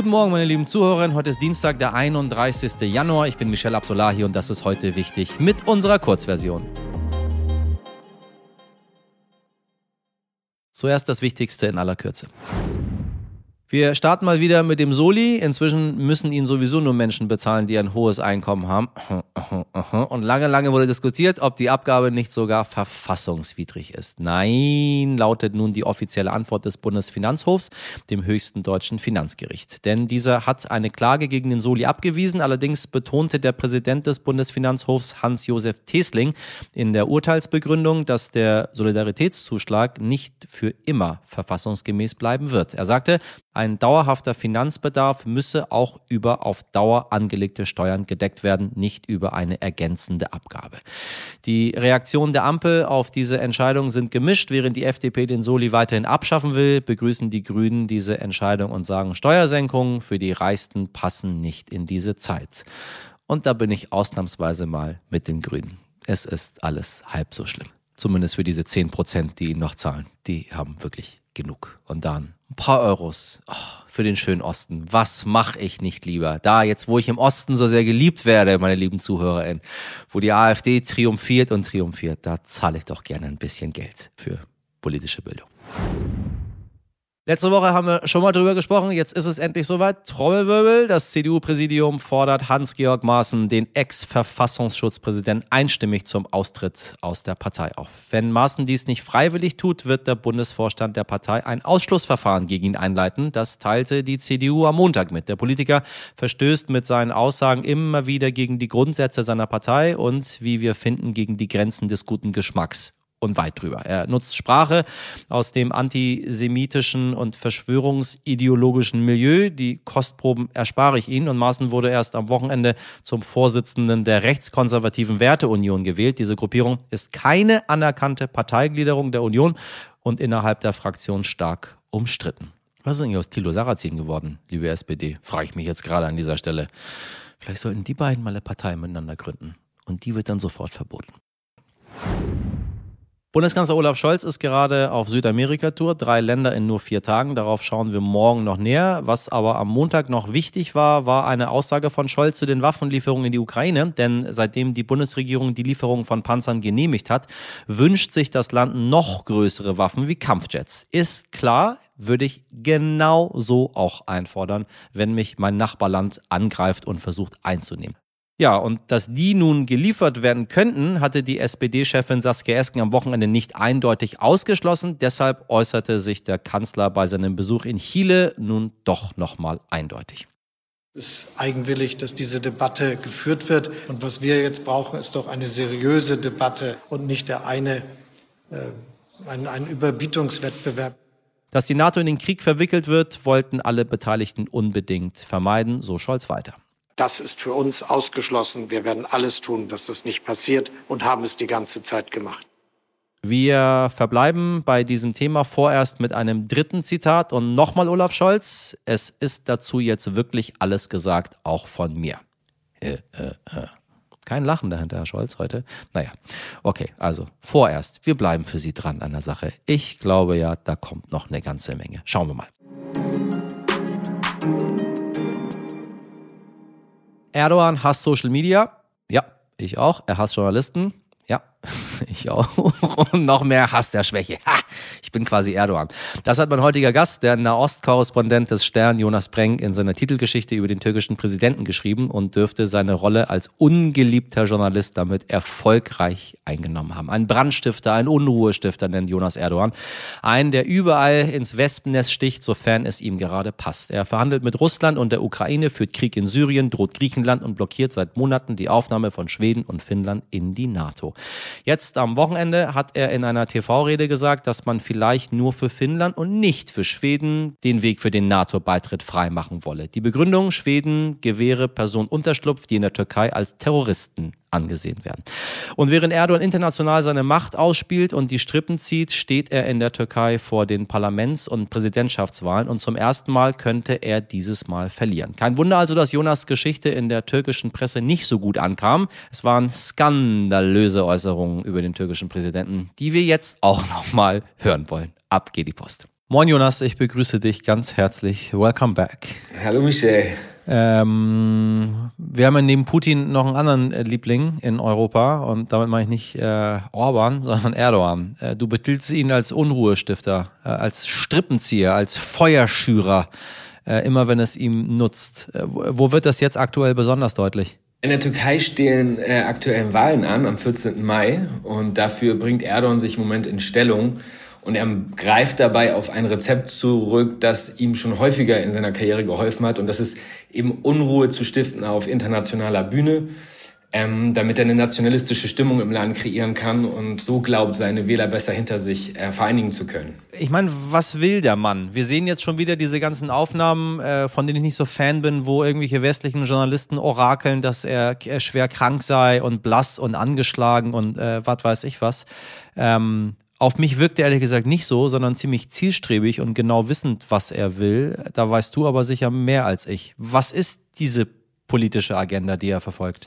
Guten Morgen, meine lieben Zuhörerinnen. Heute ist Dienstag, der 31. Januar. Ich bin Michelle Abdullahi und das ist heute wichtig mit unserer Kurzversion. Zuerst das Wichtigste in aller Kürze. Wir starten mal wieder mit dem Soli. Inzwischen müssen ihn sowieso nur Menschen bezahlen, die ein hohes Einkommen haben. Und lange, lange wurde diskutiert, ob die Abgabe nicht sogar verfassungswidrig ist. Nein, lautet nun die offizielle Antwort des Bundesfinanzhofs, dem höchsten deutschen Finanzgericht. Denn dieser hat eine Klage gegen den Soli abgewiesen. Allerdings betonte der Präsident des Bundesfinanzhofs Hans-Josef Tesling in der Urteilsbegründung, dass der Solidaritätszuschlag nicht für immer verfassungsgemäß bleiben wird. Er sagte, ein dauerhafter Finanzbedarf müsse auch über auf Dauer angelegte Steuern gedeckt werden, nicht über eine ergänzende Abgabe. Die Reaktionen der Ampel auf diese Entscheidung sind gemischt. Während die FDP den Soli weiterhin abschaffen will, begrüßen die Grünen diese Entscheidung und sagen, Steuersenkungen für die Reichsten passen nicht in diese Zeit. Und da bin ich ausnahmsweise mal mit den Grünen. Es ist alles halb so schlimm. Zumindest für diese 10 Prozent, die ihn noch zahlen. Die haben wirklich genug. Und dann ein paar Euros oh, für den schönen Osten. Was mache ich nicht lieber? Da, jetzt wo ich im Osten so sehr geliebt werde, meine lieben ZuhörerInnen, wo die AfD triumphiert und triumphiert, da zahle ich doch gerne ein bisschen Geld für politische Bildung. Letzte Woche haben wir schon mal drüber gesprochen. Jetzt ist es endlich soweit. Trommelwirbel. Das CDU-Präsidium fordert Hans-Georg Maaßen, den Ex-Verfassungsschutzpräsidenten, einstimmig zum Austritt aus der Partei auf. Wenn Maaßen dies nicht freiwillig tut, wird der Bundesvorstand der Partei ein Ausschlussverfahren gegen ihn einleiten. Das teilte die CDU am Montag mit. Der Politiker verstößt mit seinen Aussagen immer wieder gegen die Grundsätze seiner Partei und, wie wir finden, gegen die Grenzen des guten Geschmacks und weit drüber. Er nutzt Sprache aus dem antisemitischen und verschwörungsideologischen Milieu. Die Kostproben erspare ich Ihnen. Und Maaßen wurde erst am Wochenende zum Vorsitzenden der rechtskonservativen Werteunion gewählt. Diese Gruppierung ist keine anerkannte Parteigliederung der Union und innerhalb der Fraktion stark umstritten. Was ist eigentlich aus Thilo Sarrazin geworden, liebe SPD? Frage ich mich jetzt gerade an dieser Stelle. Vielleicht sollten die beiden mal eine Partei miteinander gründen. Und die wird dann sofort verboten. Bundeskanzler Olaf Scholz ist gerade auf Südamerika-Tour, drei Länder in nur vier Tagen. Darauf schauen wir morgen noch näher. Was aber am Montag noch wichtig war, war eine Aussage von Scholz zu den Waffenlieferungen in die Ukraine. Denn seitdem die Bundesregierung die Lieferung von Panzern genehmigt hat, wünscht sich das Land noch größere Waffen wie Kampfjets. Ist klar, würde ich genau so auch einfordern, wenn mich mein Nachbarland angreift und versucht einzunehmen. Ja, und dass die nun geliefert werden könnten, hatte die SPD-Chefin Saskia Esken am Wochenende nicht eindeutig ausgeschlossen. Deshalb äußerte sich der Kanzler bei seinem Besuch in Chile nun doch nochmal eindeutig. Es ist eigenwillig, dass diese Debatte geführt wird. Und was wir jetzt brauchen, ist doch eine seriöse Debatte und nicht der eine, äh, ein, ein Überbietungswettbewerb. Dass die NATO in den Krieg verwickelt wird, wollten alle Beteiligten unbedingt vermeiden, so Scholz weiter. Das ist für uns ausgeschlossen. Wir werden alles tun, dass das nicht passiert und haben es die ganze Zeit gemacht. Wir verbleiben bei diesem Thema vorerst mit einem dritten Zitat und nochmal Olaf Scholz. Es ist dazu jetzt wirklich alles gesagt, auch von mir. Äh, äh, äh. Kein Lachen dahinter, Herr Scholz, heute. Naja, okay, also vorerst, wir bleiben für Sie dran an der Sache. Ich glaube ja, da kommt noch eine ganze Menge. Schauen wir mal. Erdogan hasst Social Media. Ja, ich auch. Er hasst Journalisten. Ja, ich auch. Und noch mehr Hass der Schwäche. Ha, ich bin quasi Erdogan. Das hat mein heutiger Gast, der Nahost-Korrespondent des Stern, Jonas Breng, in seiner Titelgeschichte über den türkischen Präsidenten geschrieben und dürfte seine Rolle als ungeliebter Journalist damit erfolgreich eingenommen haben. Ein Brandstifter, ein Unruhestifter nennt Jonas Erdogan. Einen, der überall ins Wespennest sticht, sofern es ihm gerade passt. Er verhandelt mit Russland und der Ukraine, führt Krieg in Syrien, droht Griechenland und blockiert seit Monaten die Aufnahme von Schweden und Finnland in die NATO. Jetzt am Wochenende hat er in einer TV-Rede gesagt, dass man vielleicht nur für Finnland und nicht für Schweden den Weg für den NATO-Beitritt freimachen wolle. Die Begründung, Schweden gewähre Personen Unterschlupf, die in der Türkei als Terroristen angesehen werden. Und während Erdogan international seine Macht ausspielt und die Strippen zieht, steht er in der Türkei vor den Parlaments- und Präsidentschaftswahlen und zum ersten Mal könnte er dieses Mal verlieren. Kein Wunder also, dass Jonas Geschichte in der türkischen Presse nicht so gut ankam. Es waren skandalöse Äußerungen über den türkischen Präsidenten, die wir jetzt auch nochmal hören wollen. Ab geht die Post. Moin Jonas, ich begrüße dich ganz herzlich. Welcome back. Hallo Michel. Ähm, wir haben ja neben Putin noch einen anderen äh, Liebling in Europa und damit meine ich nicht äh, Orban, sondern Erdogan. Äh, du betitelst ihn als Unruhestifter, äh, als Strippenzieher, als Feuerschürer, äh, immer wenn es ihm nutzt. Äh, wo wird das jetzt aktuell besonders deutlich? In der Türkei stehen äh, aktuell Wahlen an am 14. Mai und dafür bringt Erdogan sich im Moment in Stellung. Und er greift dabei auf ein Rezept zurück, das ihm schon häufiger in seiner Karriere geholfen hat. Und das ist eben Unruhe zu stiften auf internationaler Bühne, ähm, damit er eine nationalistische Stimmung im Land kreieren kann und so glaubt, seine Wähler besser hinter sich äh, vereinigen zu können. Ich meine, was will der Mann? Wir sehen jetzt schon wieder diese ganzen Aufnahmen, äh, von denen ich nicht so Fan bin, wo irgendwelche westlichen Journalisten orakeln, dass er schwer krank sei und blass und angeschlagen und äh, was weiß ich was. Ähm, auf mich wirkt er ehrlich gesagt nicht so, sondern ziemlich zielstrebig und genau wissend, was er will. Da weißt du aber sicher mehr als ich. Was ist diese politische Agenda, die er verfolgt?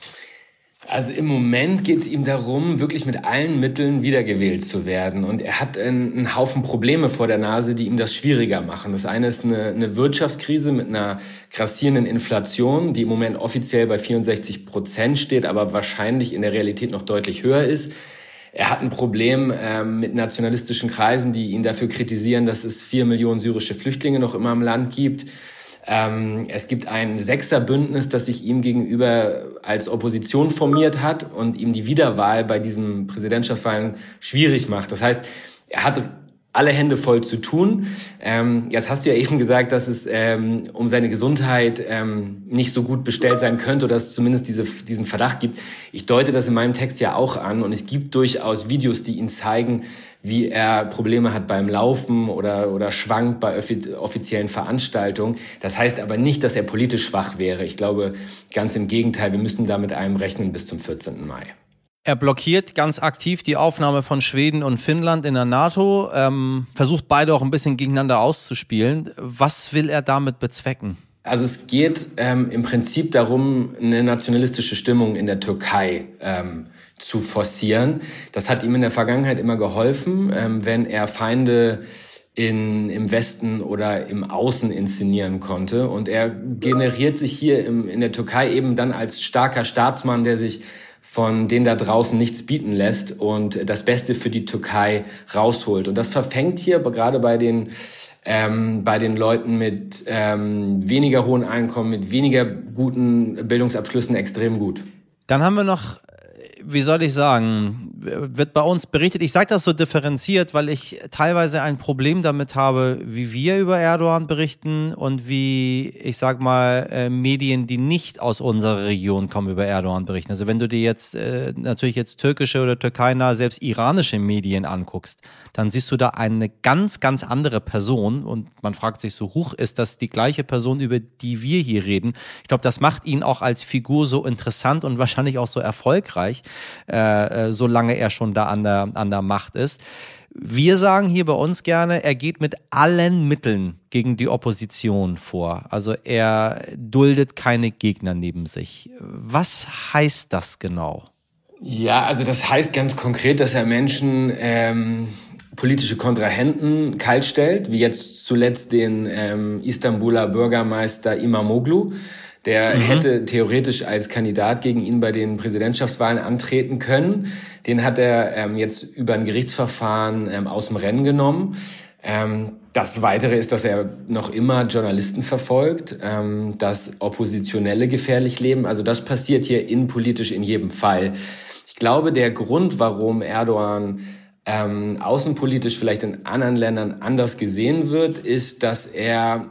Also im Moment geht es ihm darum, wirklich mit allen Mitteln wiedergewählt zu werden. Und er hat einen, Haufen Probleme vor der Nase, die ihm das schwieriger machen. Das eine ist eine, eine Wirtschaftskrise mit einer grassierenden Inflation, die im Moment offiziell bei 64 Prozent steht, aber wahrscheinlich in der Realität noch deutlich höher ist. Er hat ein Problem ähm, mit nationalistischen Kreisen, die ihn dafür kritisieren, dass es vier Millionen syrische Flüchtlinge noch immer im Land gibt. Ähm, es gibt ein Sechserbündnis, das sich ihm gegenüber als Opposition formiert hat und ihm die Wiederwahl bei diesem Präsidentschaftswahlen schwierig macht. Das heißt, er hat alle Hände voll zu tun. Ähm, jetzt hast du ja eben gesagt, dass es ähm, um seine Gesundheit ähm, nicht so gut bestellt sein könnte oder dass es zumindest diese, diesen Verdacht gibt. Ich deute das in meinem Text ja auch an und es gibt durchaus Videos, die ihn zeigen, wie er Probleme hat beim Laufen oder, oder schwankt bei offiziellen Veranstaltungen. Das heißt aber nicht, dass er politisch schwach wäre. Ich glaube ganz im Gegenteil, wir müssen da mit einem rechnen bis zum 14. Mai. Er blockiert ganz aktiv die Aufnahme von Schweden und Finnland in der NATO, ähm, versucht beide auch ein bisschen gegeneinander auszuspielen. Was will er damit bezwecken? Also es geht ähm, im Prinzip darum, eine nationalistische Stimmung in der Türkei ähm, zu forcieren. Das hat ihm in der Vergangenheit immer geholfen, ähm, wenn er Feinde in, im Westen oder im Außen inszenieren konnte. Und er generiert sich hier im, in der Türkei eben dann als starker Staatsmann, der sich von denen da draußen nichts bieten lässt und das Beste für die Türkei rausholt. Und das verfängt hier gerade bei den ähm, bei den Leuten mit ähm, weniger hohen Einkommen, mit weniger guten Bildungsabschlüssen extrem gut. Dann haben wir noch wie soll ich sagen, wird bei uns berichtet. Ich sage das so differenziert, weil ich teilweise ein Problem damit habe, wie wir über Erdogan berichten und wie, ich sag mal, äh, Medien, die nicht aus unserer Region kommen, über Erdogan berichten. Also wenn du dir jetzt äh, natürlich jetzt türkische oder türkeinah, selbst iranische Medien anguckst, dann siehst du da eine ganz, ganz andere Person und man fragt sich so, hoch ist das die gleiche Person, über die wir hier reden? Ich glaube, das macht ihn auch als Figur so interessant und wahrscheinlich auch so erfolgreich, äh, äh, solange er schon da an der, an der Macht ist. Wir sagen hier bei uns gerne, er geht mit allen Mitteln gegen die Opposition vor. Also er duldet keine Gegner neben sich. Was heißt das genau? Ja, also das heißt ganz konkret, dass er Menschen ähm, politische Kontrahenten kaltstellt, wie jetzt zuletzt den ähm, Istanbuler Bürgermeister Imamoglu. Der mhm. hätte theoretisch als Kandidat gegen ihn bei den Präsidentschaftswahlen antreten können. Den hat er ähm, jetzt über ein Gerichtsverfahren ähm, aus dem Rennen genommen. Ähm, das Weitere ist, dass er noch immer Journalisten verfolgt, ähm, dass Oppositionelle gefährlich leben. Also das passiert hier innenpolitisch in jedem Fall. Ich glaube, der Grund, warum Erdogan ähm, außenpolitisch vielleicht in anderen Ländern anders gesehen wird, ist, dass er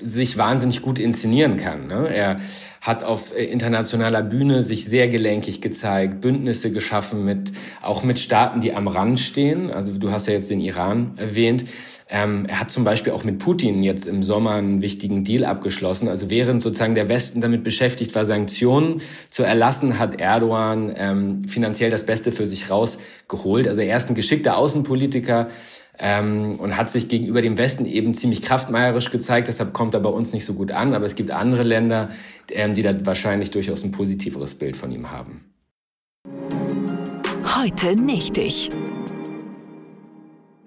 sich wahnsinnig gut inszenieren kann. Ne? Er hat auf äh, internationaler Bühne sich sehr gelenkig gezeigt, Bündnisse geschaffen mit auch mit Staaten, die am Rand stehen. Also du hast ja jetzt den Iran erwähnt. Ähm, er hat zum Beispiel auch mit Putin jetzt im Sommer einen wichtigen Deal abgeschlossen. Also während sozusagen der Westen damit beschäftigt war, Sanktionen zu erlassen, hat Erdogan ähm, finanziell das Beste für sich rausgeholt. Also er ist ein geschickter Außenpolitiker ähm, und hat sich gegenüber dem Westen eben ziemlich kraftmeierisch gezeigt. Deshalb kommt er bei uns nicht so gut an. Aber es gibt andere Länder, ähm, die da wahrscheinlich durchaus ein positiveres Bild von ihm haben. Heute nicht ich.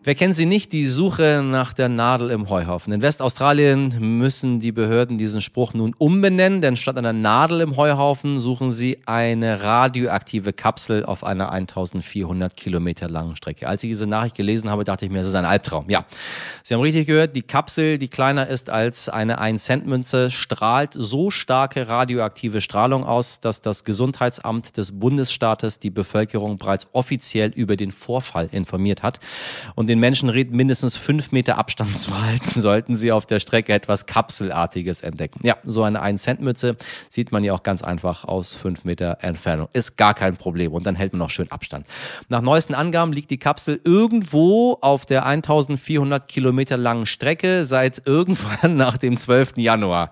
Wer kennt sie nicht? Die Suche nach der Nadel im Heuhaufen. In Westaustralien müssen die Behörden diesen Spruch nun umbenennen, denn statt einer Nadel im Heuhaufen suchen sie eine radioaktive Kapsel auf einer 1400 Kilometer langen Strecke. Als ich diese Nachricht gelesen habe, dachte ich mir, das ist ein Albtraum. Ja, Sie haben richtig gehört, die Kapsel, die kleiner ist als eine 1-Cent-Münze, strahlt so starke radioaktive Strahlung aus, dass das Gesundheitsamt des Bundesstaates die Bevölkerung bereits offiziell über den Vorfall informiert hat. Und den Menschen rät, mindestens fünf Meter Abstand zu halten, sollten sie auf der Strecke etwas Kapselartiges entdecken. Ja, so eine 1-Cent-Mütze sieht man ja auch ganz einfach aus fünf Meter Entfernung. Ist gar kein Problem und dann hält man auch schön Abstand. Nach neuesten Angaben liegt die Kapsel irgendwo auf der 1400 Kilometer langen Strecke seit irgendwann nach dem 12. Januar.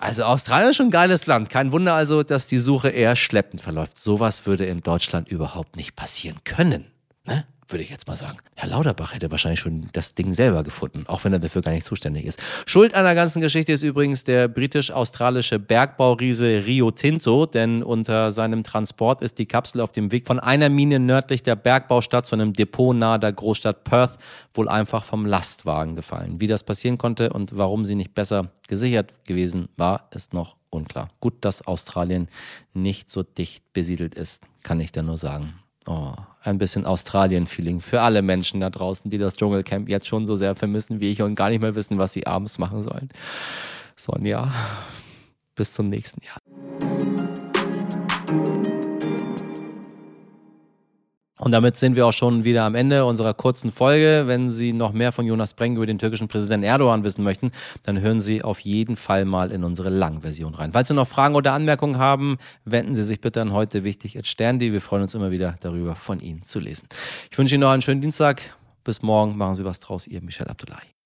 Also Australien ist schon ein geiles Land. Kein Wunder also, dass die Suche eher schleppend verläuft. Sowas würde in Deutschland überhaupt nicht passieren können. Ne? Würde ich jetzt mal sagen. Herr Lauterbach hätte wahrscheinlich schon das Ding selber gefunden, auch wenn er dafür gar nicht zuständig ist. Schuld an der ganzen Geschichte ist übrigens der britisch-australische Bergbauriese Rio Tinto, denn unter seinem Transport ist die Kapsel auf dem Weg von einer Mine nördlich der Bergbaustadt zu einem Depot nahe der Großstadt Perth wohl einfach vom Lastwagen gefallen. Wie das passieren konnte und warum sie nicht besser gesichert gewesen war, ist noch unklar. Gut, dass Australien nicht so dicht besiedelt ist, kann ich da nur sagen. Oh, ein bisschen Australien-Feeling für alle Menschen da draußen, die das Dschungelcamp jetzt schon so sehr vermissen wie ich und gar nicht mehr wissen, was sie abends machen sollen. Sonja, bis zum nächsten Jahr. Und damit sind wir auch schon wieder am Ende unserer kurzen Folge. Wenn Sie noch mehr von Jonas Breng über den türkischen Präsidenten Erdogan wissen möchten, dann hören Sie auf jeden Fall mal in unsere Langversion rein. Falls Sie noch Fragen oder Anmerkungen haben, wenden Sie sich bitte an heute wichtig at Sterndi. Wir freuen uns immer wieder darüber, von Ihnen zu lesen. Ich wünsche Ihnen noch einen schönen Dienstag. Bis morgen. Machen Sie was draus. Ihr Michel Abdullahi.